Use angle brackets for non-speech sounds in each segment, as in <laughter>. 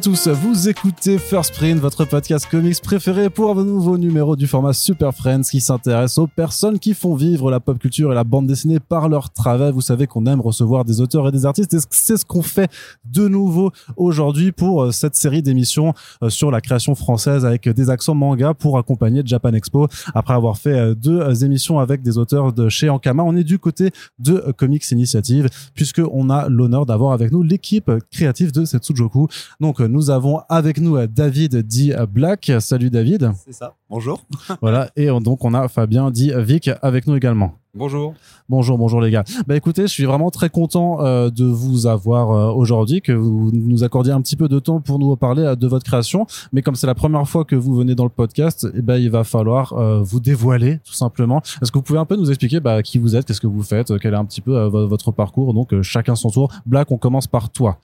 Tous, vous écoutez First Print, votre podcast comics préféré pour un nouveau numéro du format Super Friends qui s'intéresse aux personnes qui font vivre la pop culture et la bande dessinée par leur travail. Vous savez qu'on aime recevoir des auteurs et des artistes et c'est ce qu'on fait de nouveau aujourd'hui pour euh, cette série d'émissions euh, sur la création française avec des accents manga pour accompagner Japan Expo. Après avoir fait euh, deux émissions avec des auteurs de chez Ankama, on est du côté de Comics Initiative puisque on a l'honneur d'avoir avec nous l'équipe créative de Setsujoku. Donc nous avons avec nous David dit Black. Salut David. C'est ça. Bonjour. <laughs> Voilà et donc on a Fabien dit Vic avec nous également. Bonjour. Bonjour, bonjour les gars. Bah écoutez, je suis vraiment très content euh, de vous avoir euh, aujourd'hui, que vous nous accordiez un petit peu de temps pour nous parler euh, de votre création. Mais comme c'est la première fois que vous venez dans le podcast, eh ben il va falloir euh, vous dévoiler tout simplement. Est-ce que vous pouvez un peu nous expliquer bah, qui vous êtes, qu'est-ce que vous faites, euh, quel est un petit peu euh, vo- votre parcours? Donc euh, chacun son tour. Black, on commence par toi.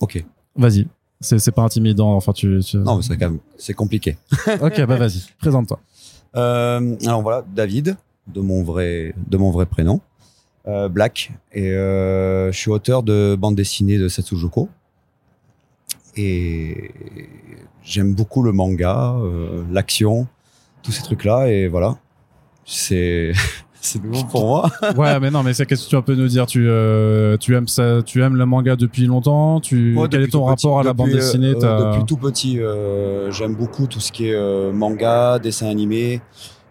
Ok. Vas-y. C'est pas intimidant. Enfin tu. tu... Non, mais c'est quand même c'est compliqué. <laughs> ok, bah vas-y. Présente-toi. Euh, alors voilà, David, de mon vrai de mon vrai prénom, euh, Black, et euh, je suis auteur de bande dessinée de Setsujuko. Et j'aime beaucoup le manga, euh, l'action, tous ces trucs-là, et voilà. C'est <laughs> c'est nouveau pour moi. <laughs> ouais, mais non, mais c'est qu'est-ce que tu peux nous dire Tu euh, tu aimes ça Tu aimes le manga depuis longtemps Tu Moi, quel est ton rapport petit- à la bande depuis, dessinée euh, Depuis tout petit, euh, j'aime beaucoup tout ce qui est euh, manga, dessin animé.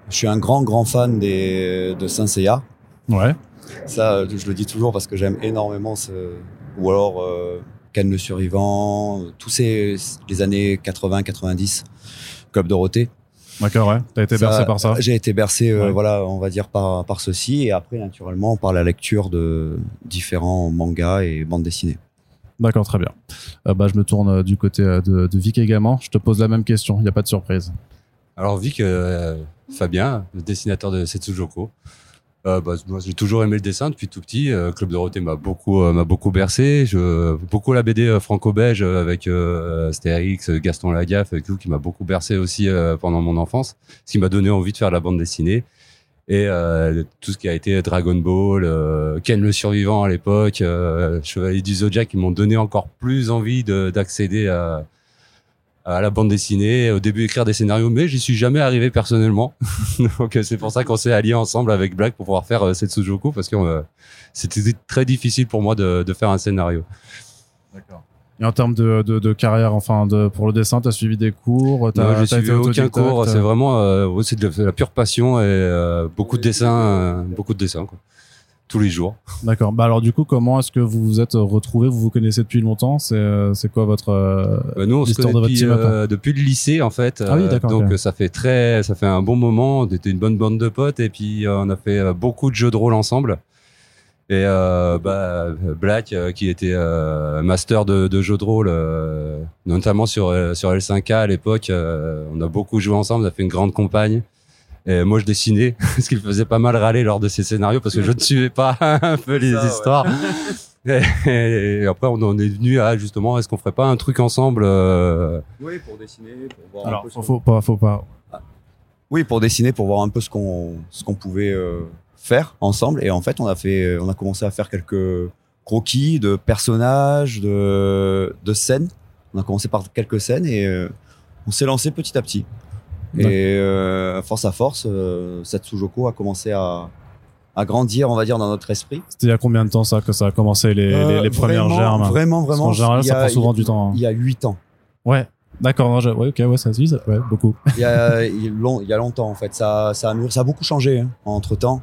Je suis un grand, grand fan des, de Saint Seiya. Ouais. Ça, je le dis toujours parce que j'aime énormément ce. Ou alors euh, Ken le Survivant, tous ces les années 80-90, Club Dorothée. D'accord, ouais. T'as été Ça, bercé par ça. J'ai été bercé, euh, Ouais. voilà, on va dire par par ceci, et après naturellement par la lecture de différents mangas et bandes dessinées. D'accord, très bien. Euh, bah, je me tourne euh, du côté de, de Vic également. Je te pose la même question. Il n'y a pas de surprise. Alors Vic, euh, Fabien, le dessinateur de Setsujoko. Euh, bah, moi, j'ai toujours aimé le dessin depuis tout petit. Euh, Club Dorothée m'a beaucoup, euh, m'a beaucoup bercé. Je, beaucoup la BD franco-belge avec Astérix, Gaston Lagaffe, et tout, qui m'a beaucoup bercé aussi pendant mon enfance, ce qui m'a donné envie de faire la bande dessinée. Et tout ce qui a été Dragon Ball, Ken le Survivant à l'époque, Chevalier du Zodiac, qui m'ont donné encore plus envie de- d'accéder à, à la bande dessinée, au début écrire des scénarios, mais j'y suis jamais arrivé personnellement. <laughs> Donc euh, c'est pour ça qu'on s'est alliés ensemble avec Black pour pouvoir faire euh, Setsujoku parce que euh, c'était très difficile pour moi de, de faire un scénario. D'accord. Et en termes de, de, de carrière, enfin, de, pour le dessin, t'as suivi des cours t'as, Non, j'ai suivi aucun cours, c'est vraiment euh, c'est de, la- pure passion et euh, beaucoup de dessins, euh, beaucoup de dessins quoi. Tous les jours. D'accord. Bah alors du coup, comment est-ce que vous vous êtes retrouvés? Vous vous connaissez depuis longtemps? C'est euh, c'est quoi votre euh, Bah, nous, on se l'histoire connaît de votre depuis, team-up euh, depuis le lycée, en fait. Ah oui, Euh, d'accord, Donc, ça fait très, ça fait un bon moment. On était une bonne bande de potes et puis on a fait beaucoup de jeux de rôle ensemble. Et euh, bah, Black, qui était master de, de jeux de rôle, notamment sur sur L5K à l'époque, on a beaucoup joué ensemble. On a fait une grande compagne. Et moi, je dessinais, <laughs> ce qui me faisait pas mal râler lors de ces scénarios parce que je ne suivais pas <laughs> un peu les Ça, ouais. histoires. <laughs> Et, et après, on en est venu à justement, est-ce qu'on ferait pas un truc ensemble euh, Oui, pour dessiner, pour voir Alors, faut, faut pas, faut pas. Oui, pour dessiner, pour voir un peu ce qu'on ce qu'on pouvait euh, faire ensemble. Et en fait, on a fait, euh, on a commencé à faire quelques croquis de personnages, de de scènes. On a commencé par quelques scènes et euh, on s'est lancé petit à petit. Et euh, force à force, euh, Setsujoko a commencé à à grandir, on va dire, dans notre esprit. C'était il y a combien de temps ça que ça a commencé les, Euh, les premières vraiment, germes? Vraiment, vraiment. qu'en général, ça prend souvent du temps. hein. Il y a huit ans. Ouais. D'accord. Ouais. Ok. Ouais. Ça se vise. Ouais. Beaucoup. <laughs> il y a, il y a long- il y a longtemps en fait. Ça, ça a mûri, ça a beaucoup changé hein, entre temps.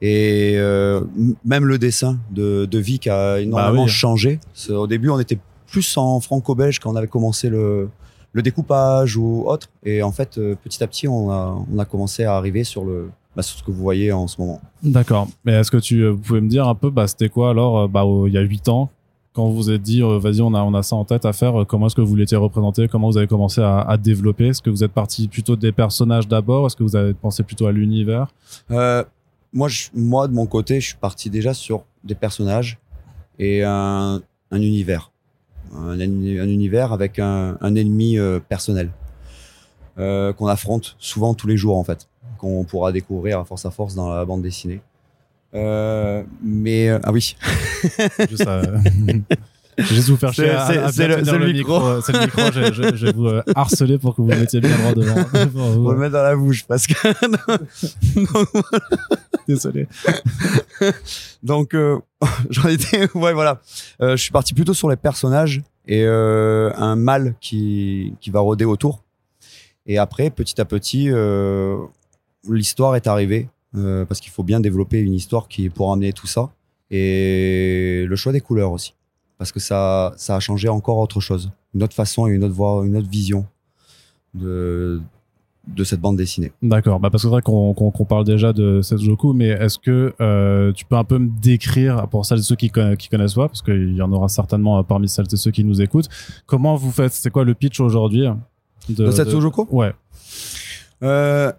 Et euh, même le dessin de, de Vic a énormément Bah oui. changé. C'est- Au début, on était plus en franco-belge quand on avait commencé le, le découpage ou autre. Et en fait, euh, petit à petit, on a, on a commencé à arriver sur le, bah, sur ce que vous voyez en ce moment. D'accord. Mais est-ce que tu euh, vous pouvez me dire un peu, bah, c'était quoi alors, euh, bah, il y a huit ans, quand vous vous êtes dit, euh, vas-y, on a, on a ça en tête à faire. euh, Comment est-ce que vous l'étiez représenté Comment vous avez commencé à, à développer? Est-ce que vous êtes parti plutôt des personnages d'abord? Est-ce que vous avez pensé plutôt à l'univers? Moi, je, moi, de mon côté, je suis parti déjà sur des personnages et un, un univers. Un, un univers avec un, un ennemi euh, personnel euh, qu'on affronte souvent tous les jours, en fait, qu'on pourra découvrir à force à force dans la bande dessinée. Euh, mais, euh, ah oui, Juste, euh, <laughs> Je vais vous faire C'est- chier à, c'est- le- le micro. C'est le micro. Je, je- je vais vous euh, harceler pour que vous mettiez bien droit devant. <laughs> devant vous. On le met dans la bouche parce que. <laughs> Désolé. Donc, euh, <laughs> j'en étais. Ouais, voilà. Euh, je suis parti plutôt sur les personnages et euh, un mal qui, qui va rôder autour. Et après, petit à petit, l'histoire est arrivée parce qu'il faut bien développer une histoire qui pour amener tout ça et le choix des couleurs aussi parce que ça, ça a changé encore autre chose, une autre façon et une autre voix, une autre vision de de cette bande dessinée. D'accord. Bah parce que c'est vrai qu'on qu'on parle déjà de Setsujoku, mais est-ce que euh, tu peux un peu me décrire pour celles et ceux qui, conna- qui connaissent pas, parce qu'il y en aura certainement euh, parmi celles et ceux qui nous écoutent, comment vous faites C'est quoi le pitch aujourd'hui de, De Setsujoku Ouais. Euh,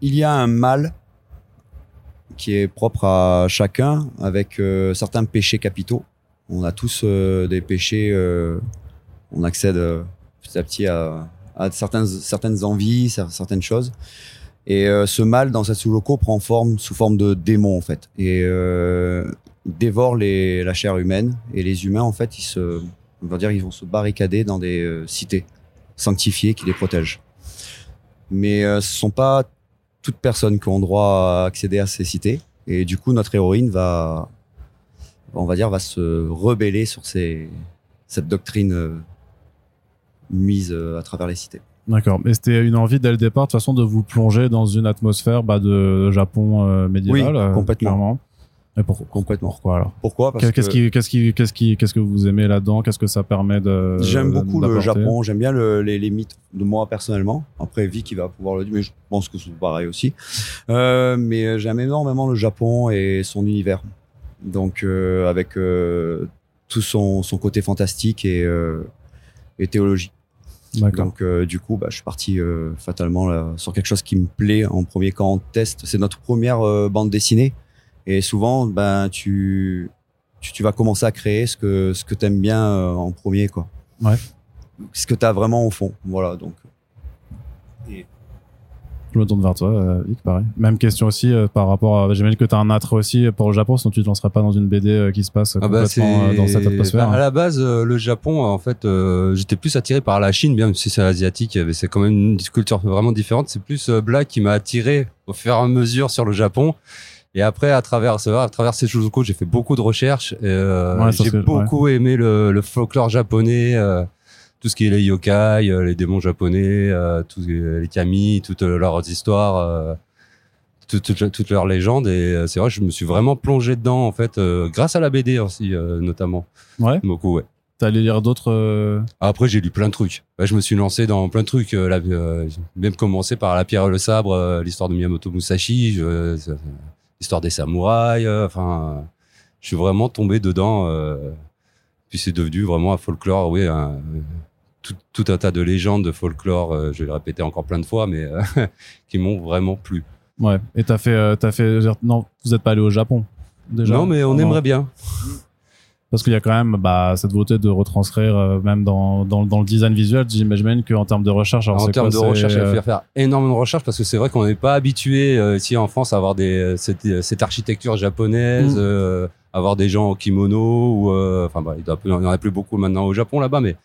il y a un mal qui est propre à chacun avec euh, certains péchés capitaux. On a tous euh, des péchés, euh, on accède euh, petit à petit à, à certaines, certaines envies, cer- certaines choses. Et ce mal dans Setsuroku prend forme sous forme de démon en fait. Et dévore la chair humaine. Et les humains en fait, ils dire, ils vont se barricader dans des cités sanctifiées qui les protègent mais ce sont pas toutes personnes qui ont droit à accéder à ces cités. Et du coup, notre héroïne va, on va dire, va se rebeller sur ces, cette doctrine euh, mise euh, à travers les cités. D'accord. Mais c'était une envie dès le départ, de toute façon, de vous plonger dans une atmosphère bah, de Japon euh, médiéval. Oui, complètement. clairement. Et pour, Complètement. pourquoi alors Pourquoi? Qu'est-ce que qui, qu'est-ce qui, qu'est-ce qui, qu'est-ce que vous aimez là-dedans? Qu'est-ce que ça permet de j'aime beaucoup le Japon, j'aime bien le- les, les mythes de moi personnellement. Après, Vic, va pouvoir le dire, mais je pense que c'est pareil aussi. Euh, mais j'aime énormément le Japon et son univers. Donc, euh, avec euh, tout son, son côté fantastique et, euh, et théologie. Donc du coup, bah, je suis parti fatalement là, sur quelque chose qui me plaît en premier quand on teste. C'est notre première bande dessinée et souvent, ben tu, tu tu vas commencer à créer ce que ce que t'aimes bien en premier quoi. Ouais. Ce que t'as vraiment au fond. Voilà donc. Je me tourne vers toi, euh, Vic, pareil. Même question aussi euh, par rapport à. J'imagine que tu as un attrait aussi pour le Japon, sinon tu te lancerais pas dans une BD euh, qui se passe Ah bah, complètement euh, dans cette atmosphère. bah, à la base, euh, le Japon, en fait, euh, j'étais plus attiré par la Chine, bien si c'est asiatique, mais c'est quand même une culture vraiment différente. C'est plus euh, Black qui m'a attiré au fur et à mesure sur le Japon. Et après, à travers ça, à travers ces Shuzuko, j'ai fait beaucoup de recherches. Euh, Ouais, j'ai beaucoup aimé le, le folklore japonais, euh, tout ce qui est les yokai, euh, les démons japonais, euh, tous les kami, toutes leurs histoires. euh, toutes, toutes, toutes leurs légendes et c'est vrai je me suis vraiment plongé dedans en fait grâce à la BD aussi notamment Ouais. beaucoup ouais T'as allé lire d'autres. euh, après, j'ai lu plein de trucs. Ouais, je me suis lancé dans plein de trucs. euh, la- euh, même commencé par La pierre et le sabre, l'histoire de Miyamoto Musashi, l'histoire des samouraïs. Enfin, je suis vraiment tombé dedans. puis c'est devenu vraiment un folklore, oui, un- tout, tout un tas de légendes de folklore. euh, je vais le répéter encore plein de fois, mais euh, <laughs> qui m'ont vraiment plu. Ouais. Et t'as fait, euh, t'as fait. Non, vous êtes pas allé au Japon déjà? non, mais on Non. aimerait bien. Parce qu'il y a quand même bah, cette volonté de retranscrire, euh, même dans, dans, dans le design visuel, j'imagine qu'en termes de recherche. alors en termes quoi, de recherche, il falloir faire énormément de recherche parce que c'est vrai qu'on n'est pas habitué euh, ici en France à avoir des, cette, cette architecture japonaise, Mm. euh, avoir des gens en kimono ou enfin bah, il n'y en a plus beaucoup maintenant au Japon là-bas, mais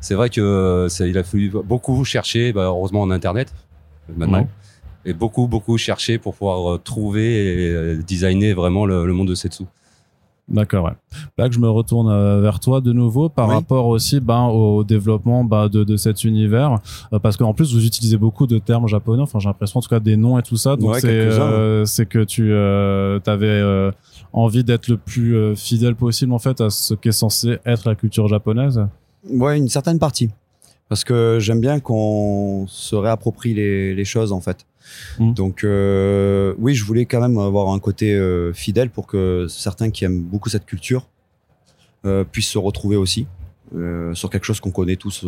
c'est vrai que euh, ça, il a fallu beaucoup chercher, bah, heureusement en internet maintenant, Ouais. et beaucoup beaucoup chercher pour pouvoir euh, trouver et euh, designer vraiment le, le monde de Setsu. D'accord, ouais. Là que je me retourne vers toi de nouveau par Oui. rapport aussi ben, au développement bah, de, de cet univers, euh, parce qu'en plus vous utilisez beaucoup de termes japonais, enfin j'ai l'impression en tout cas des noms et tout ça, donc Ouais, c'est euh, que tu euh, avais envie d'être le plus fidèle possible en fait à ce qu'est censé être la culture japonaise. Ouais, une certaine partie. Parce que j'aime bien qu'on se réapproprie les, les choses en fait. Mhm. Donc euh, oui, je voulais quand même avoir un côté euh, fidèle pour que certains qui aiment beaucoup cette culture euh, puissent se retrouver aussi sur quelque chose qu'on connaît tous,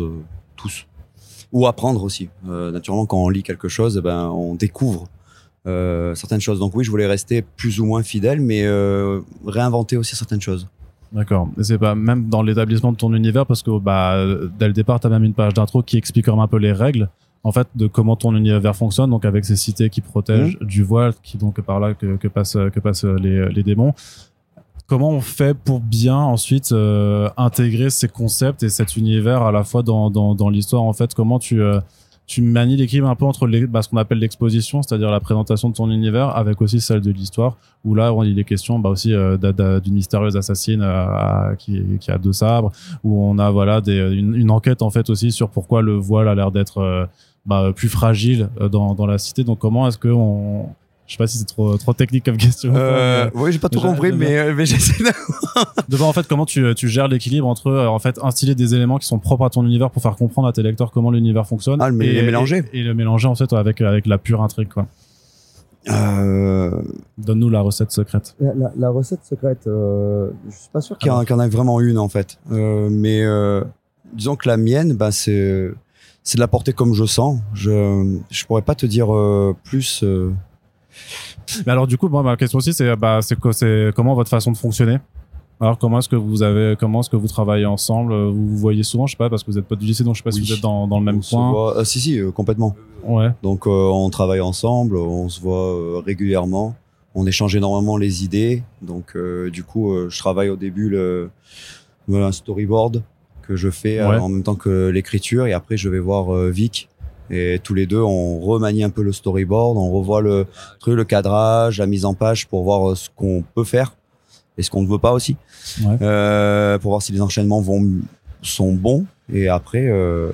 tous, ou apprendre aussi. Naturellement, quand on lit quelque chose, eh ben on découvre certaines choses. Donc oui, je voulais rester plus ou moins fidèle, mais réinventer aussi certaines choses. D'accord. Et c'est pas même dans l'établissement de ton univers parce que bah dès le départ, tu as même une page d'intro qui explique quand même un peu les règles en fait de comment ton univers fonctionne donc avec ces cités qui protègent du voile qui donc par là que, que passent que passent les, les démons. comment on fait pour bien ensuite euh, intégrer ces concepts et cet univers à la fois dans, dans, dans l'histoire en fait? Comment tu euh, tu manies l'équilibre un peu entre bah, ce qu'on appelle l'exposition, c'est-à-dire la présentation de ton univers, avec aussi celle de l'histoire, où là, il est question bah, aussi euh, d'une mystérieuse assassine euh, qui, a deux sabres, où on a voilà une, enquête en fait aussi sur pourquoi le voile a l'air d'être euh, bah, plus fragile dans, dans la cité. Donc comment est-ce que on, je sais pas si c'est trop trop technique comme question. Euh, mais- oui, j'ai pas tout compris, mais, euh, mais j'essaie de... de voir en fait comment tu, tu gères l'équilibre entre euh, en fait instiller des éléments qui sont propres à ton univers pour faire comprendre à tes lecteurs comment l'univers fonctionne Ah, le mé- et, les mélanger. et, et le mélanger en fait avec avec la pure intrigue quoi. Euh, Donne-nous la recette secrète. La, la- la recette secrète, euh, je suis pas sûr qu'il y, en ait vraiment une en fait. Euh, mais euh, disons que la mienne, bah, c'est c'est de la porter comme je sens. Je je pourrais pas te dire euh, plus. Euh, Mais alors du coup, moi ma question aussi c'est bah c'est quoi c'est comment votre façon de fonctionner? Alors comment est-ce que vous avez comment est-ce que vous travaillez ensemble? Vous vous voyez souvent je sais pas parce que vous êtes pas du lycée donc je sais pas si vous êtes dans, dans le même on se coin. voit- euh, si si, euh, complètement. ouais. Donc euh, on travaille ensemble, on se voit euh, régulièrement, on échange énormément les idées. Donc euh, du coup, euh, je travaille au début le un storyboard que je fais euh, Ouais. en même temps que l'écriture. Et après je vais voir euh, Vic et tous les deux on remanie un peu le storyboard, on revoit le truc, le cadrage, la mise en page pour voir euh, ce qu'on peut faire et ce qu'on ne veut pas aussi, Ouais. Euh, pour voir si les enchaînements vont sont bons et après. Euh,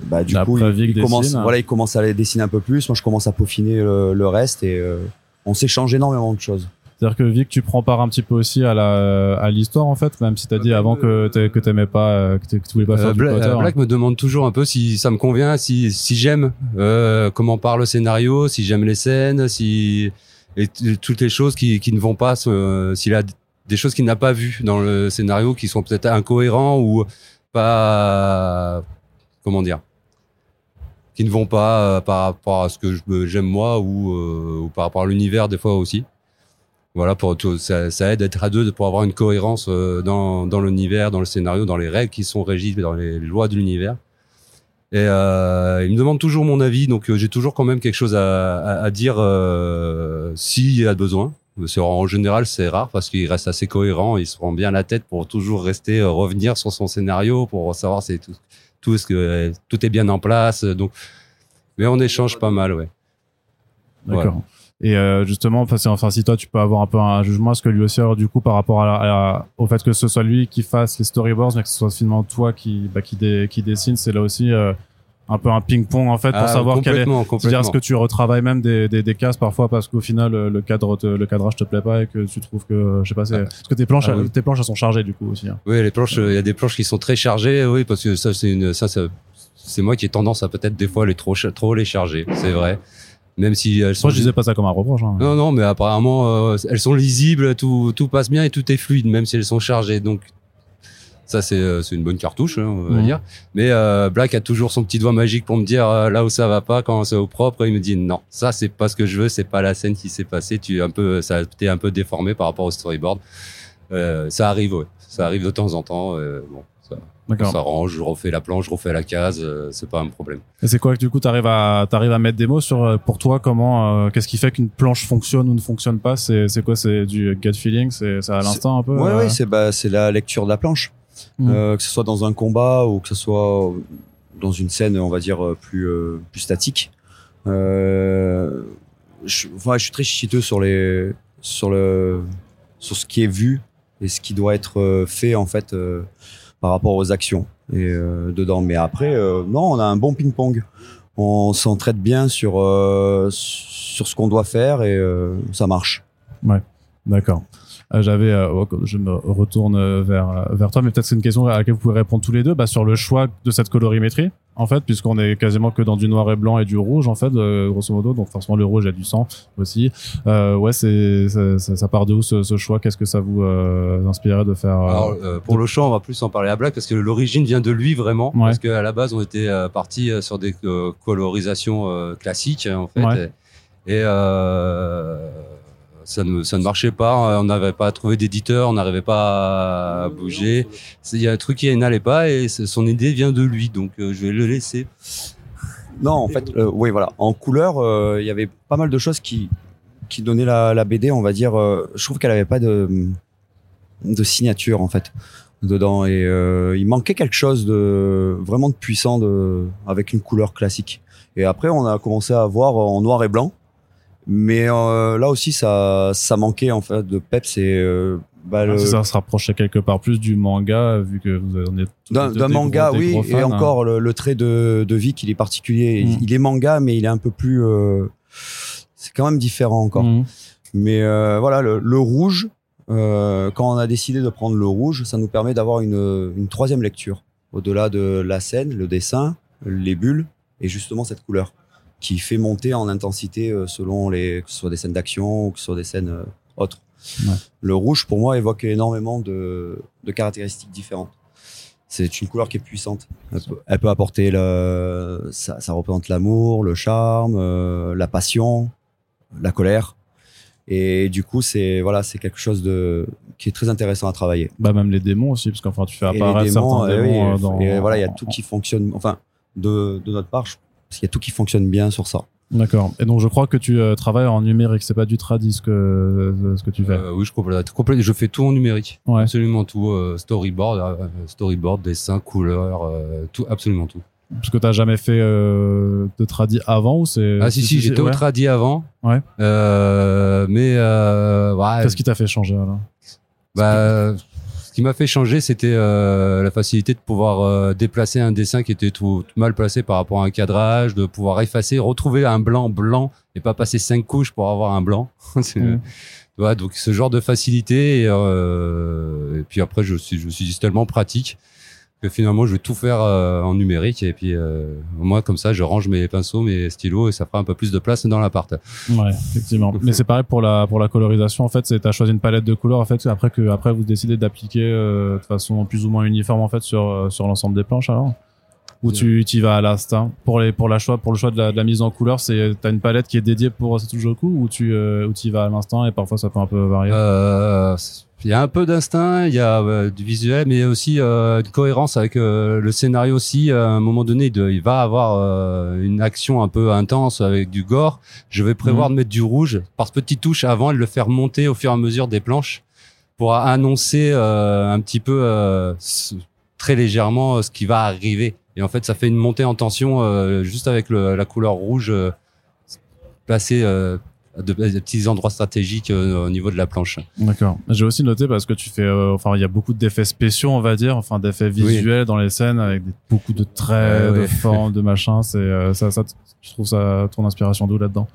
bah, du coup, il, il commence, dessine. voilà, il commence à les dessiner un peu plus. Moi, je commence à peaufiner le, le reste et euh, on s'échange énormément de choses. C'est-à-dire que Vic tu prends part un petit peu aussi à la à l'histoire en fait même si t'as dit avant que euh, que t'aimais pas euh, que, tu voulais pas faire Euh, du Bla- Potter euh, Black me demande toujours un peu si ça me convient, si, si j'aime euh, comment part le scénario, si j'aime les scènes, si et toutes les choses qui, qui ne vont pas, euh, s'il a des choses qu'il n'a pas vues dans le scénario qui sont peut-être incohérents ou pas, comment dire, qui ne vont pas euh, par rapport à ce que j'aime moi ou, euh, ou par rapport à l'univers des fois aussi. Voilà, pour tout, ça, aide d'être à deux pour avoir une cohérence euh, dans, l'univers, dans le scénario, dans les règles qui sont régies, dans les lois de l'univers. Et euh, il me demande toujours mon avis, donc euh, j'ai toujours quand même quelque chose à, à, à dire euh, s'il y a besoin. En général, c'est rare parce qu'il reste assez cohérent, il se prend bien la tête pour toujours rester, revenir sur son scénario, pour savoir si tout est bien en place. Donc, mais on échange pas mal, ouais. D'accord. Voilà. Et euh, justement, enfin, si toi tu peux avoir un peu un jugement, est-ce que lui aussi, alors, du coup, par rapport à, la- à la- au fait que ce soit lui qui fasse les storyboards, mais que ce soit finalement toi qui, bah, qui, dé- qui dessine, c'est là aussi euh, un peu un ping-pong en fait pour Ah, savoir quel est. C'est-à-dire, est-ce que tu retravailles même des, des, des cases parfois parce qu'au final euh, le cadre te- le cadrage te plaît pas et que tu trouves que euh, je sais pas c'est parce que tes planches Ah oui. tes planches elles sont chargées du coup aussi hein. Oui, les planches, euh, il y a des planches qui sont très chargées, oui, parce que ça, c'est une, ça, ça- c'est moi qui ai tendance à peut-être des fois les trop, trop les charger, c'est vrai. Même si elles sont. moi je disais pas ça comme un reproche hein. Non, non, mais apparemment, euh, elles sont lisibles, tout, tout passe bien et tout est fluide, même si elles sont chargées. Donc, ça, c'est, euh, c'est une bonne cartouche, hein, on va Mhm. dire. Mais euh, Black a toujours son petit doigt magique pour me dire euh, là où ça va pas, quand c'est au propre. Il me dit non, ça, c'est pas ce que je veux, c'est pas la scène qui s'est passée. Tu es un peu, ça, t'es un peu déformé par rapport au storyboard. Euh, ça arrive, ouais. Ça arrive de temps en temps. euh, bon, ça, on d'accord s'arrange, je refais la planche, je refais la case, euh, c'est pas un problème. et c'est quoi que du coup t'arrives à t'arrives à mettre des mots sur euh, pour toi comment euh, qu'est-ce qui fait qu'une planche fonctionne ou ne fonctionne pas? C'est c'est quoi? C'est du gut feeling? C'est c'est à l'instinct un peu Ouais, euh, ouais, c'est bah, c'est la lecture de la planche. Euh, que ce soit dans un combat ou que ce soit dans une scène, on va dire plus euh, plus statique. Euh, je, enfin, je suis très chiteux sur les sur le sur ce qui est vu et ce qui doit être fait en fait euh, par rapport aux actions et euh, dedans. Mais après, euh, non, on a un bon ping-pong. On s'entraide bien sur euh, sur ce qu'on doit faire et ça marche. D'accord. Euh, J'avais, euh, oh, je me retourne euh, vers vers toi, mais peut-être c'est une question à laquelle vous pouvez répondre tous les deux. Bah, sur le choix de cette colorimétrie, en fait, puisqu'on est quasiment que dans du noir et blanc et du rouge, en fait, grosso modo. Donc forcément le rouge a du sang aussi. Euh, ouais, c'est ça, part de où ce, ce choix? Qu'est-ce que ça vous euh, inspirait de faire euh, Alors, pour le chant, on va plus en parler à Black parce que l'origine vient de lui vraiment. Ouais. Parce qu'à la base, on était parti sur des colorisations classiques hein, en fait. Ouais. Et euh, ça, ne, ça ne marchait pas. On n'avait pas trouvé d'éditeur, on n'arrivait pas à bouger. Il y a un truc qui n'allait pas et son idée vient de lui. Donc euh, je vais le laisser. Non, en fait, euh, oui, voilà. En couleur, euh, il y avait pas mal de choses qui qui donnaient la, la BD, on va dire. euh, je trouve qu'elle avait pas de de signature en fait dedans et il manquait quelque chose de vraiment de puissant de avec une couleur classique. Et après on a commencé à voir en noir et blanc, mais euh, là aussi ça ça manquait en fait de peps et euh, bah, Ah, le- ça se rapprochait quelque part plus du manga vu que vous en êtes d'un manga gros- oui gros et hein. encore le, le trait de de Vic il est particulier Mm. il, il est manga mais il est un peu plus euh, c'est quand même différent encore Mhm. Mais voilà, le, le rouge, quand on a décidé de prendre le rouge, ça nous permet d'avoir une, une troisième lecture. Au-delà de la scène, le dessin, les bulles, et justement cette couleur qui fait monter en intensité euh, selon les, que ce soit des scènes d'action ou que ce soit des scènes euh, autres. Ouais. Le rouge, pour moi, évoque énormément de, de caractéristiques différentes. C'est une couleur qui est puissante. Elle peut, elle peut apporter le, ça, ça représente l'amour, le charme, euh, la passion, la colère. Et du coup, c'est voilà, c'est quelque chose de qui est très intéressant à travailler. Bah même les démons aussi parce qu'enfin tu fais apparaître démons, certains euh, démons dans et voilà, il y a tout qui fonctionne. Enfin, de, de notre part, je- parce qu'il y a tout qui fonctionne bien sur ça. D'accord. Et donc je crois que tu euh, travailles en numérique, c'est pas du tradis ce que euh, ce que tu fais. Euh, oui, je complète, complète- je fais tout en numérique. Ouais. Absolument tout. euh, storyboard, euh, storyboard, dessin, couleur, euh, tout, absolument tout. Parce que t'as jamais fait euh, de tradis avant ou c'est Ah si si, j'étais au ouais. tradi avant. Ouais. Euh, mais euh, ouais, Qu'est-ce qui t'a fait changer alors? Bah, qui m'a fait changer, c'était euh, la facilité de pouvoir euh, déplacer un dessin qui était tout, tout mal placé par rapport à un cadrage, de pouvoir effacer, retrouver un blanc blanc et pas passer cinq couches pour avoir un blanc. <laughs> Tu vois, donc ce genre de facilité et, euh, et puis après je suis je me suis dit c'est tellement pratique que finalement je vais tout faire euh, en numérique et puis euh, moi comme ça je range mes pinceaux mes stylos et ça fera un peu plus de place dans l'appart. Ouais, effectivement. <laughs> Mais c'est pareil pour la pour la colorisation. En fait, c'est t'as choisi une palette de couleurs. En fait, après que après vous décidez d'appliquer euh, de façon plus ou moins uniforme en fait sur euh, sur l'ensemble des planches alors? Ou tu y vas à l'instinct pour les pour la choix pour le choix de la, de la mise en couleur. C'est t'as une palette qui est dédiée pour Setsujoku ou tu euh, ou tu y vas à l'instinct et parfois ça peut un peu varier? Euh, Il y a un peu d'instinct, il y a euh, du visuel, mais il y a aussi euh, une cohérence avec euh, le scénario aussi. À un moment donné, il, va avoir une action un peu intense avec du gore. Je vais prévoir Mhm. de mettre du rouge par petite touche avant et de le faire monter au fur et à mesure des planches pour annoncer euh, un petit peu euh, très légèrement ce qui va arriver. Et en fait, ça fait une montée en tension euh, juste avec le- la couleur rouge euh, placée euh, à de, à des petits endroits stratégiques au niveau de la planche. D'accord. J'ai aussi noté parce que tu fais, enfin, il y a beaucoup d'effets spéciaux, on va dire, enfin, d'effets visuels dans les scènes avec des- beaucoup de traits, de formes, de machins. C'est ça, ça, tu trouves ça ton inspiration d'où là-dedans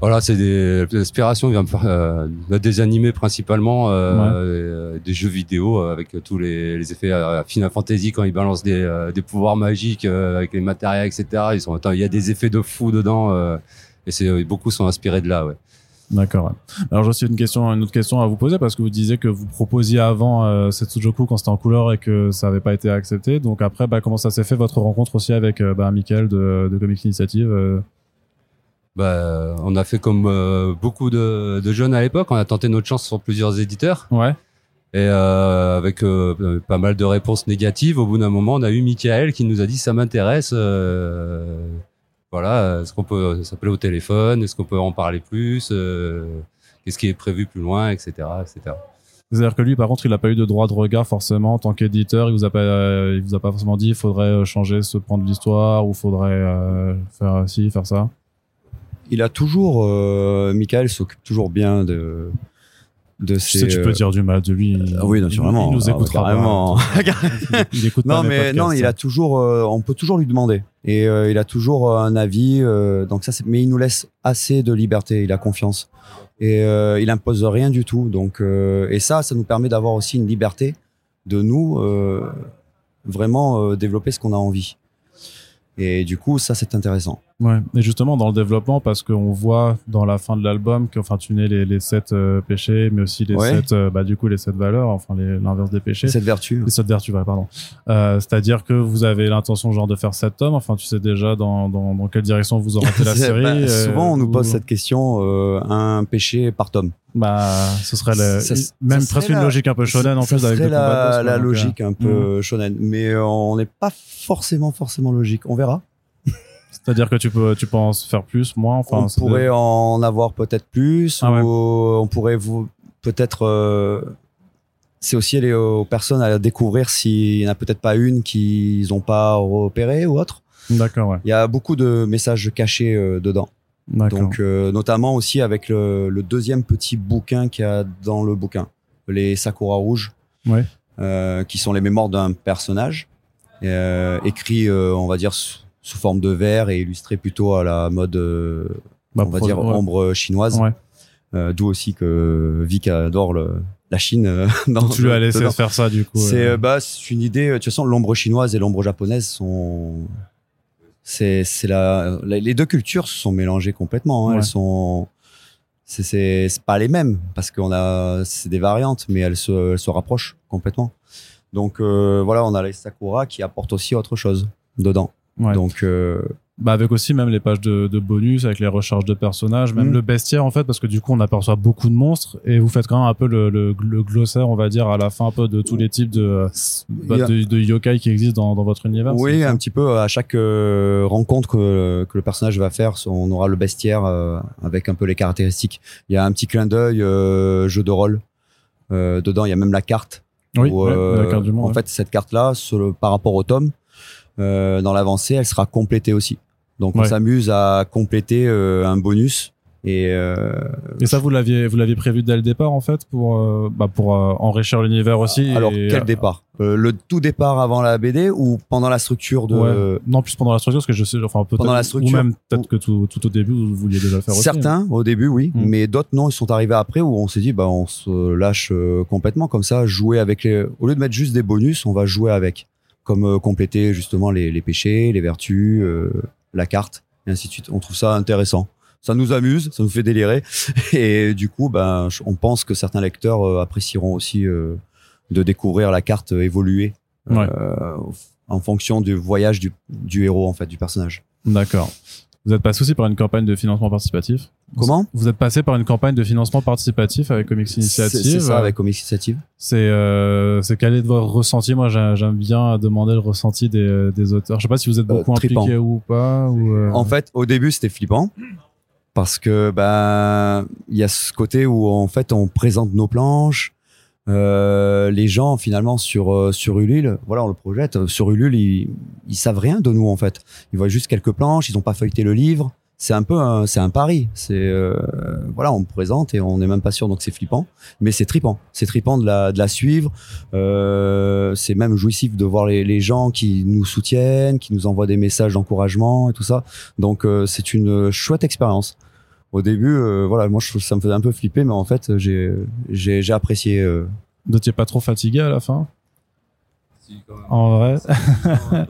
Voilà, c'est des l'inspiration vient me faire euh, des animés principalement, euh, euh, des jeux vidéo euh, avec tous les, les effets euh, Final Fantasy quand ils balancent des, euh, des pouvoirs magiques euh, avec les matériels, etc. Ils sont, attends, il y a des effets de fou dedans euh, et c'est beaucoup sont inspirés de là, ouais. D'accord. ouais. Alors j'ai aussi une question, une autre question à vous poser parce que vous disiez que vous proposiez avant euh, Setsujoku quand c'était en couleur et que ça n'avait pas été accepté. Donc après, bah, comment ça s'est fait votre rencontre aussi avec euh, bah, Michael de, de Comics Initiative euh, Bah, on a fait comme euh, beaucoup de, de jeunes à l'époque, on a tenté notre chance sur plusieurs éditeurs. Ouais. Et euh, avec euh, pas mal de réponses négatives, au bout d'un moment, on a eu Michael qui nous a dit ça m'intéresse. voilà, est-ce qu'on peut s'appeler au téléphone Est-ce qu'on peut en parler plus Qu'est-ce qui est prévu plus loin, etc., etc. C'est-à-dire que lui, par contre, il n'a pas eu de droit de regard forcément en tant qu'éditeur. Il vous a pas, euh, il vous a pas forcément dit, il faudrait changer point de l'histoire ou faudrait euh, faire ci, faire ça. Il a toujours, euh, Michael s'occupe toujours bien de de ses. sais, tu peux euh, dire du mal de lui. il- ah oui, naturellement. Il nous Ah, écoutera pas. carrément. Il, <laughs> il écoute pas non, mes mais podcasts. non, il a toujours, euh, on peut toujours lui demander. Et euh, il a toujours un avis. donc ça, mais il nous laisse assez de liberté. Il a confiance et il impose rien du tout. Donc et ça, ça nous permet d'avoir aussi une liberté de nous vraiment développer ce qu'on a envie. Et du coup, ça, c'est intéressant. Ouais. Et justement, dans le développement, parce qu'on voit dans la fin de l'album que, enfin, tu nais les, les sept euh, péchés, mais aussi les Ouais. sept, euh, bah, du coup, les sept valeurs, enfin, les- l'inverse des péchés. Cette vertu. Les sept vertus, ouais, pardon. Euh, C'est-à-dire que vous avez l'intention, genre, de faire sept tomes. Enfin, tu sais déjà dans, dans, dans quelle direction vous orientez <laughs> la série. bah, souvent, on nous ou- pose cette question un péché par tome. Bah, ce serait le- Ça- ça même presque une la- logique un peu shonen en plus avec serait la, la euh, logique un peu shonen, mais on n'est pas forcément forcément logique. On verra. C'est-à-dire que tu peux, tu penses faire plus, moins, enfin. on pourrait en avoir peut-être plus, Ah ouais. on pourrait vous peut-être euh, c'est aussi aller aux personnes à découvrir s'il n'y en a peut-être pas une qu'ils n'ont pas repéré ou autre. D'accord, ouais. Il y a beaucoup de messages cachés euh, dedans. Donc, euh, notamment aussi avec le, le deuxième petit bouquin qu'il y a dans le bouquin, les Sakura rouges, Ouais. euh, qui sont les mémoires d'un personnage, écrit, on va dire, sous, forme de vers et illustré plutôt à la mode, euh, Bah, on va dire, ouais. ombre chinoise. Ouais. Euh, D'où aussi que Vic adore le, la Chine. euh, <laughs> dans, tu lui as laissé faire ça, du coup. C'est bah, c'est une idée. De toute façon, l'ombre chinoise et l'ombre japonaise sont. C'est la la- les deux cultures se sont mélangées complètement. hein. Ouais. Elles sont. C'est pas les mêmes parce qu'on a c'est des variantes, mais elles se elles se rapprochent complètement. Donc euh, voilà, on a les sakura qui apportent aussi autre chose dedans. Ouais. Donc euh, Bah avec aussi même les pages de, de bonus avec les recharges de personnages, même Mm. le bestiaire en fait, parce que du coup on aperçoit beaucoup de monstres et vous faites quand même un peu le, le, le glossaire, on va dire, à la fin un peu de tous les types de, bah, Il y a- de, de yokai qui existent dans, dans votre univers. Oui, un petit peu à chaque euh, rencontre que, que le personnage va faire, on aura le bestiaire euh, avec un peu les caractéristiques. Il y a un petit clin d'œil euh, jeu de rôle. Euh, dedans, il y a même la carte. Oui, où, ouais, euh, la carte du monde, en ouais. fait, cette carte-là, par rapport au tome, euh, dans l'avancée, elle sera complétée aussi. Donc, on s'amuse à compléter euh, un bonus. Et euh, Et ça vous l'aviez vous l'aviez prévu dès le départ en fait pour bah, pour enrichir l'univers aussi. alors, et, quel départ? Le tout départ avant la BD ou pendant la structure de ouais. Non, plus pendant la structure, parce que je sais, enfin peut-être Pendant la ou structure, même peut-être ou- que tout, tout au début vous vouliez déjà le faire aussi. Certains au début, oui, Mm. mais d'autres non. Ils sont arrivés après où on s'est dit, bah, on se lâche complètement comme ça, jouer avec les. Au lieu de mettre juste des bonus, on va jouer avec, comme euh, compléter justement les, les péchés, les vertus, euh, la carte, et ainsi de suite. On trouve ça intéressant. Ça nous amuse, ça nous fait délirer, <laughs> et du coup, ben, on pense que certains lecteurs euh, apprécieront aussi de découvrir la carte évoluer Ouais. en fonction du voyage du, du héros en fait, du personnage. D'accord. Vous êtes passé aussi par une campagne de financement participatif? Comment Vous êtes passé par une campagne de financement participatif avec Comics Initiative. c'est ça avec Comics Initiative. C'est euh, quel est votre ressenti? Moi, j'ai- j'aime bien demander le ressenti des, des auteurs. Je sais pas si vous êtes beaucoup Euh, impliqué ou pas. Ou, euh, En fait, au début, c'était flippant parce que ben il y a ce côté où en fait on présente nos planches. Euh, les gens finalement sur euh, sur Ulule, voilà, on le projette. Sur Ulule, ils, ils savent rien de nous en fait. Ils voient juste quelques planches, ils ont pas feuilleté le livre. C'est un peu un, c'est un pari. C'est euh, voilà, on me présente et on n'est même pas sûr, donc c'est flippant. Mais c'est trippant. C'est trippant de la de la suivre. Euh, c'est même jouissif de voir les, les gens qui nous soutiennent, qui nous envoient des messages d'encouragement et tout ça. Donc euh, c'est une chouette expérience. Au début, euh, voilà, moi je, ça me faisait un peu flipper, mais en fait j'ai j'ai j'ai apprécié. euh. Étiez pas trop fatigué à la fin? En vrai <laughs>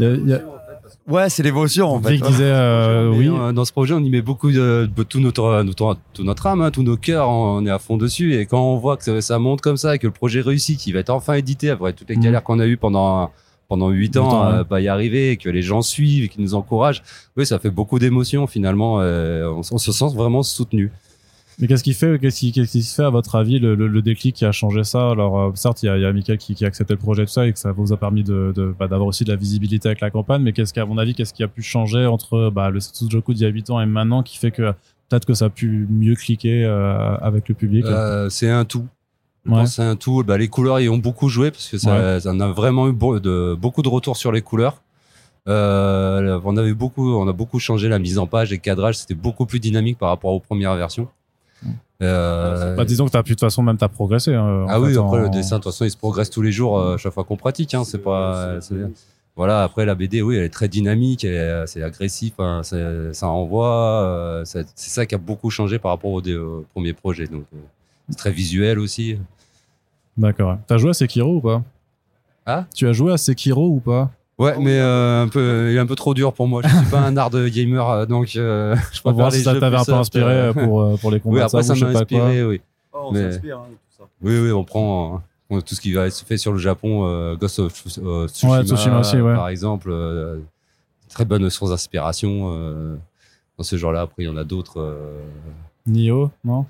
Il y a- il y a- Ouais, c'est l'émotion en fait. Vic disait euh, oui. euh, Dans ce projet, on y met beaucoup de, de tout notre, notre, tout notre âme, hein, tous nos cœurs, on est à fond dessus. Et quand on voit que ça, ça monte comme ça, et que le projet réussit, qu'il va être enfin édité après toutes les Mhm. galères qu'on a eues pendant pendant huit ans, ans, à ouais. pas y arriver, et que les gens suivent, et qu'ils nous encouragent. Oui, ça fait beaucoup d'émotions finalement. euh, on, on se sent vraiment soutenu. Mais qu'est-ce qui fait, qu'est-ce qui, qui fait à votre avis le, le, le déclic qui a changé ça? Alors euh, certes, il y a, il y a Michael qui, qui a accepté le projet tout ça et que ça vous a permis de, bah, d'avoir aussi de la visibilité avec la campagne. Mais qu'est-ce qui, à mon avis, qu'est-ce qui a pu changer entre bah, le Setsujoku d'il y a 8 ans et maintenant qui fait que peut-être que ça a pu mieux cliquer euh, avec le public? Euh, c'est un tout. Je Ouais. pense que c'est un tout. Bah, les couleurs y ont beaucoup joué parce que ça, Ouais. ça en a vraiment eu beau- de, beaucoup de retours sur les couleurs. Euh, on avait beaucoup, on a beaucoup changé la mise en page, les cadrages, c'était beaucoup plus dynamique par rapport aux premières versions. Euh, Bah, disons que t'as pu de toute façon même t'as progressé. hein, ah oui, fait, après en- le dessin, de toute façon, il se progresse tous les jours, euh, chaque fois qu'on pratique. Hein, c'est pas, voilà. Après la BD, oui, elle est très dynamique, elle est- c'est agressif, hein, ça envoie. euh, c'est ça qui a beaucoup changé par rapport au, premier projet. Donc, euh, c'est très visuel aussi. D'accord. T'as joué à Sekiro ou pas? Ah? Tu as joué à Sekiro ou pas? Ouais, mais euh, un peu, il est un peu trop dur pour moi. Je suis pas un art de gamer, euh, donc euh, <laughs> je préfère voir les si ça t'avait un peu inspiré euh. pour, pour les <laughs> combats Oui, après ça sabre, je m'a inspiré, oui. Oh, on Mais- s'inspire, Oui, oui, on prend euh, tout ce qui va se fait sur le Japon, euh, Ghost of Tsushima, Ouais, Tsushima aussi, ouais. par exemple, euh, très bonne source d'inspiration euh, dans ce genre-là. Après, il y en a d'autres. euh, Nioh, non?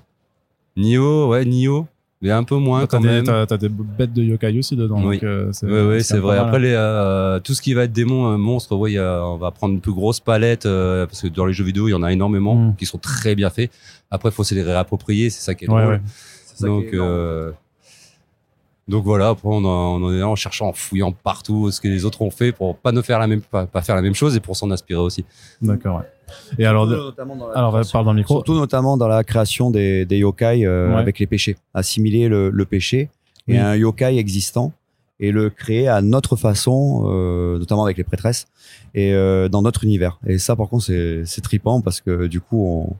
Nioh, ouais, Nioh, mais un peu moins Bah, T'as quand des, même. t'as- des bêtes de yokai aussi dedans. Oui. donc, euh, c'est, Oui, oui, vrai. mal, Après, les, euh, tout ce qui va être démon, euh, monstre, ouais, il y a- on va prendre une plus grosse palette euh, parce que dans les jeux vidéo, il y en a énormément Mm. qui sont très bien faits. Après, il faut se les réapproprier, c'est ça qui est Ouais, drôle. ouais. Donc, euh, Donc voilà, après on en, on en est là en cherchant, en fouillant partout ce que les autres ont fait pour pas ne faire la même, pas, pas faire la même chose et pour s'en inspirer aussi. D'accord. ouais. Et alors, alors création. parle dans le micro. Surtout notamment dans la création des, des yokai euh, Ouais. avec les péchés. Assimiler le, le péché et Oui. un yokai existant et le créer à notre façon, euh, notamment avec les prêtresses, et euh, dans notre univers. Et ça, par contre, c'est c'est trippant parce que du coup, on,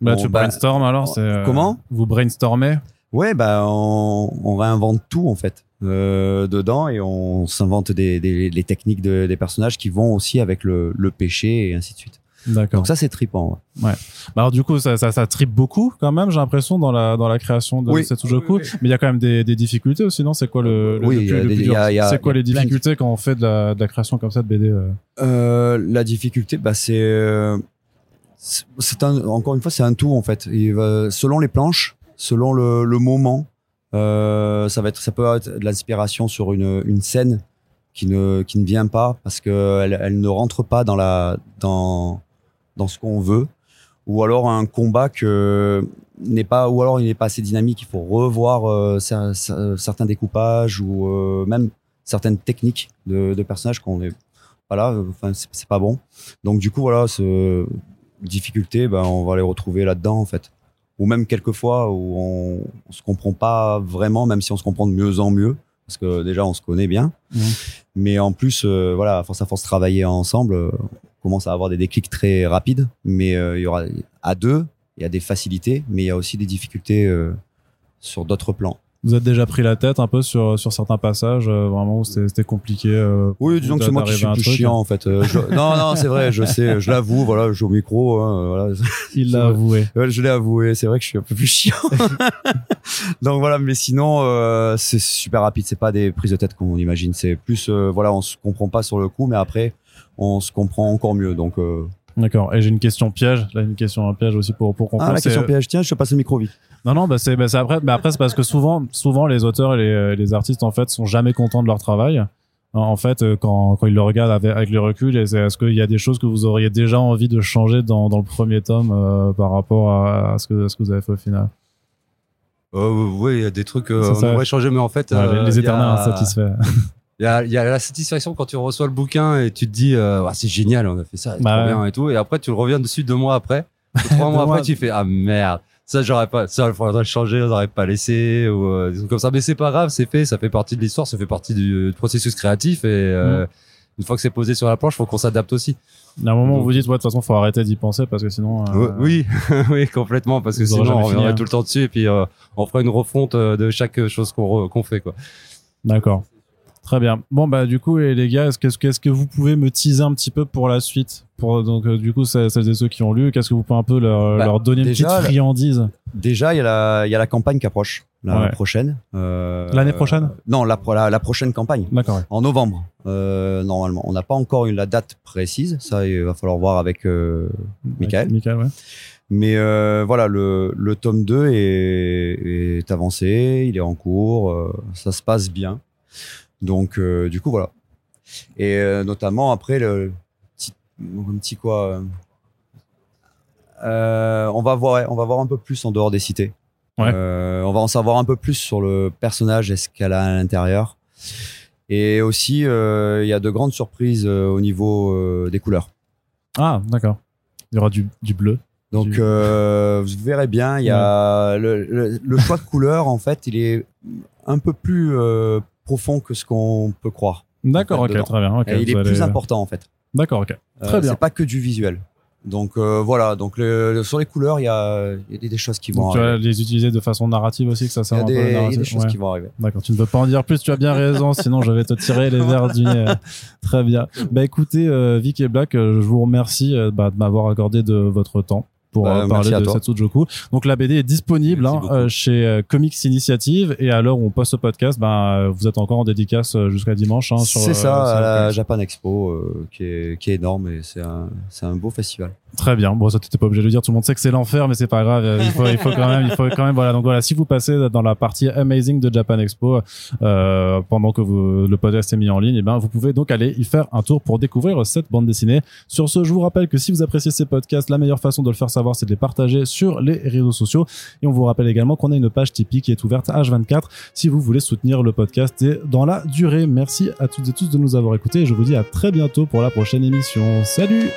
Bah, on- tu bah, brainstorm alors euh, comment? Vous brainstormez? Ouais, bah, on, on réinvente tout en fait euh, dedans et on s'invente des, des les techniques de- des personnages qui vont aussi avec le, le péché et ainsi de suite. D'accord. Donc ça, c'est trippant. ouais. Bah alors du coup, ça, ça, ça tripe beaucoup quand même, j'ai l'impression, dans la, dans la création de Oui. Setsujoku. Oui, oui, Mais il y a quand même des, des difficultés aussi, non? C'est quoi le, le, Oui, C'est quoi il y a les de- difficultés quand on fait de la, de la création comme ça de BD euh? Euh, la difficulté, bah, c'est, euh, c'est c'est un, encore une fois, c'est un tout en fait. Il va- selon les planches, selon le, le moment, euh, ça va être, ça peut être de l'inspiration sur une, une scène qui ne, qui ne vient pas parce que elle, elle ne rentre pas dans la, dans, dans ce qu'on veut, ou alors un combat que n'est pas, ou alors il n'est pas assez dynamique. Il faut revoir euh, cer- cer- certains découpages ou euh, même certaines techniques de, personnages qu'on est voilà, euh, enfin c'est pas bon. Donc du coup voilà, ce difficulté, ben on va les retrouver là-dedans en fait. Ou même quelques fois où on, on se comprend pas vraiment, même si on se comprend de mieux en mieux, parce que déjà on se connaît bien. Mais en plus, euh, voilà, force à force travailler ensemble, euh, on commence à avoir des déclics très rapides. Mais euh, il y aura à deux, il y a des facilités, mais il y a aussi des difficultés sur d'autres plans. Vous êtes déjà pris la tête un peu sur, sur certains passages, euh, vraiment où c'était compliqué euh, Oui, disons que c'est moi qui suis plus truc. chiant en fait. Euh, je- Non, non, c'est vrai, je sais, je l'avoue, voilà, je suis au micro, hein, voilà. <laughs> Il l'a avoué. Ouais, je l'ai avoué, c'est vrai que je suis un peu plus chiant. <laughs> Donc voilà, mais sinon, euh, c'est super rapide, c'est pas des prises de tête qu'on imagine, c'est plus, euh, voilà, on se comprend pas sur le coup, mais après, on se comprend encore mieux. Donc, euh... D'accord. Et j'ai une question piège. Là, une question un piège aussi pour, pour comprendre. ah, la question piège, tiens, je te passe le micro vite. Non, non, bah c'est, bah après, mais après c'est parce que souvent, souvent les auteurs et les, les artistes en fait sont jamais contents de leur travail. En- fait, euh, quand, quand ils le regardent avec, avec le recul, est-ce qu'il y a des choses que vous auriez déjà envie de changer dans, dans le premier tome euh, par rapport à, à ce que, à ce que vous avez fait au final? Euh, oui, il y a des trucs, euh, on aurait changé, mais en fait, Ouais, euh, Les, éternels a- insatisfaits. <laughs> Il y a, il y a la satisfaction quand tu reçois le bouquin et tu te dis, euh, Ah, c'est génial, on a fait ça, c'est Bah trop ouais. bien et tout. Et après, tu le reviens dessus deux mois après. <laughs> Trois mois. après, tu fais, ah merde, ça, j'aurais pas, ça, il faudrait changer, on n'aurait pas laissé, ou euh, des trucs comme ça. Mais c'est pas grave, c'est fait, ça fait partie de l'histoire, ça fait partie du, du processus créatif et euh, une fois que c'est posé sur la planche, faut qu'on s'adapte aussi. Il y a un moment où vous dites, ouais, de toute façon, faut arrêter d'y penser parce que sinon. euh, Oui, oui, <laughs> complètement, parce que sinon, on reviendrait hein. tout le temps dessus et puis euh, on fera une refonte euh, de chaque chose qu'on qu'on fait, quoi. D'accord. Très bien. Bon bah du coup les gars, est-ce que vous pouvez me teaser un petit peu pour la suite? Pour donc euh, du coup celles et ceux qui ont lu, qu'est-ce que vous pouvez un peu leur, Bah, leur donner une déjà, petite la- friandise? Déjà, il y, a la- il y a la campagne qui approche, la Ouais. prochaine. Euh, L'année prochaine? Non, la, pro- la, la prochaine campagne. D'accord. ouais. En novembre, euh, normalement. On n'a pas encore eu la date précise, ça, il va falloir voir avec Michael. Michael, ouais. Mais euh, voilà, le, le tome 2 est, est avancé, il est en cours, euh, ça se passe bien. Donc, euh, du coup, voilà. Et euh, notamment, après, le petit, un petit quoi. euh, on, va voir, on va voir un peu plus en dehors des cités. Ouais. On va en savoir un peu plus sur le personnage et ce qu'elle a à l'intérieur. Et aussi, il y a de grandes surprises au niveau des couleurs. Ah d'accord. Il y aura du, du bleu. Donc Du- vous verrez bien, il y a le, le- le choix de couleur en fait, il est un peu plus profond que ce qu'on peut croire. D'accord, En fait, ok, très bien. il est allez- plus important en fait. D'accord, ok. Euh, Très bien. C'est pas que du visuel. Donc euh, voilà, donc le- le- sur les couleurs, il y a, il y a des, des choses qui vont Donc, tu vas arriver. les utiliser de façon narrative aussi, que ça sert un des, il y a des choses Ouais. qui vont arriver. D'accord, tu ne peux pas en dire plus, tu as bien raison, <laughs> sinon je vais te tirer les verres du nez. Très bien. Bah écoutez, euh, Vic et Black, euh, je vous remercie euh, bah, de m'avoir accordé de votre temps pour Bah, euh, parler de toi. Setsujoku. Donc la BD est disponible hein, euh, chez euh, Comics Initiative et à l'heure où on poste ce podcast, euh, vous êtes encore en dédicace jusqu'à dimanche. Hein, C'est ça, à la. Japan Expo, qui, est, qui est énorme et c'est un, c'est un beau festival. Très bien. Bon, ça t'étais pas obligé de le dire. Tout le monde sait que c'est l'enfer, mais c'est pas grave. Il faut, il faut quand même, il faut quand même. Voilà. Donc voilà, si vous passez dans la partie amazing de Japan Expo euh, pendant que vous, le podcast est mis en ligne, et eh ben vous pouvez donc aller y faire un tour pour découvrir cette bande dessinée. Sur ce, je vous rappelle que si vous appréciez ces podcasts, la meilleure façon de le faire savoir, c'est de les partager sur les réseaux sociaux. Et on vous rappelle également qu'on a une page Tipeee qui est ouverte H24 si vous voulez soutenir le podcast et dans la durée. Merci à toutes et tous de nous avoir écoutés et je vous dis à très bientôt pour la prochaine émission. Salut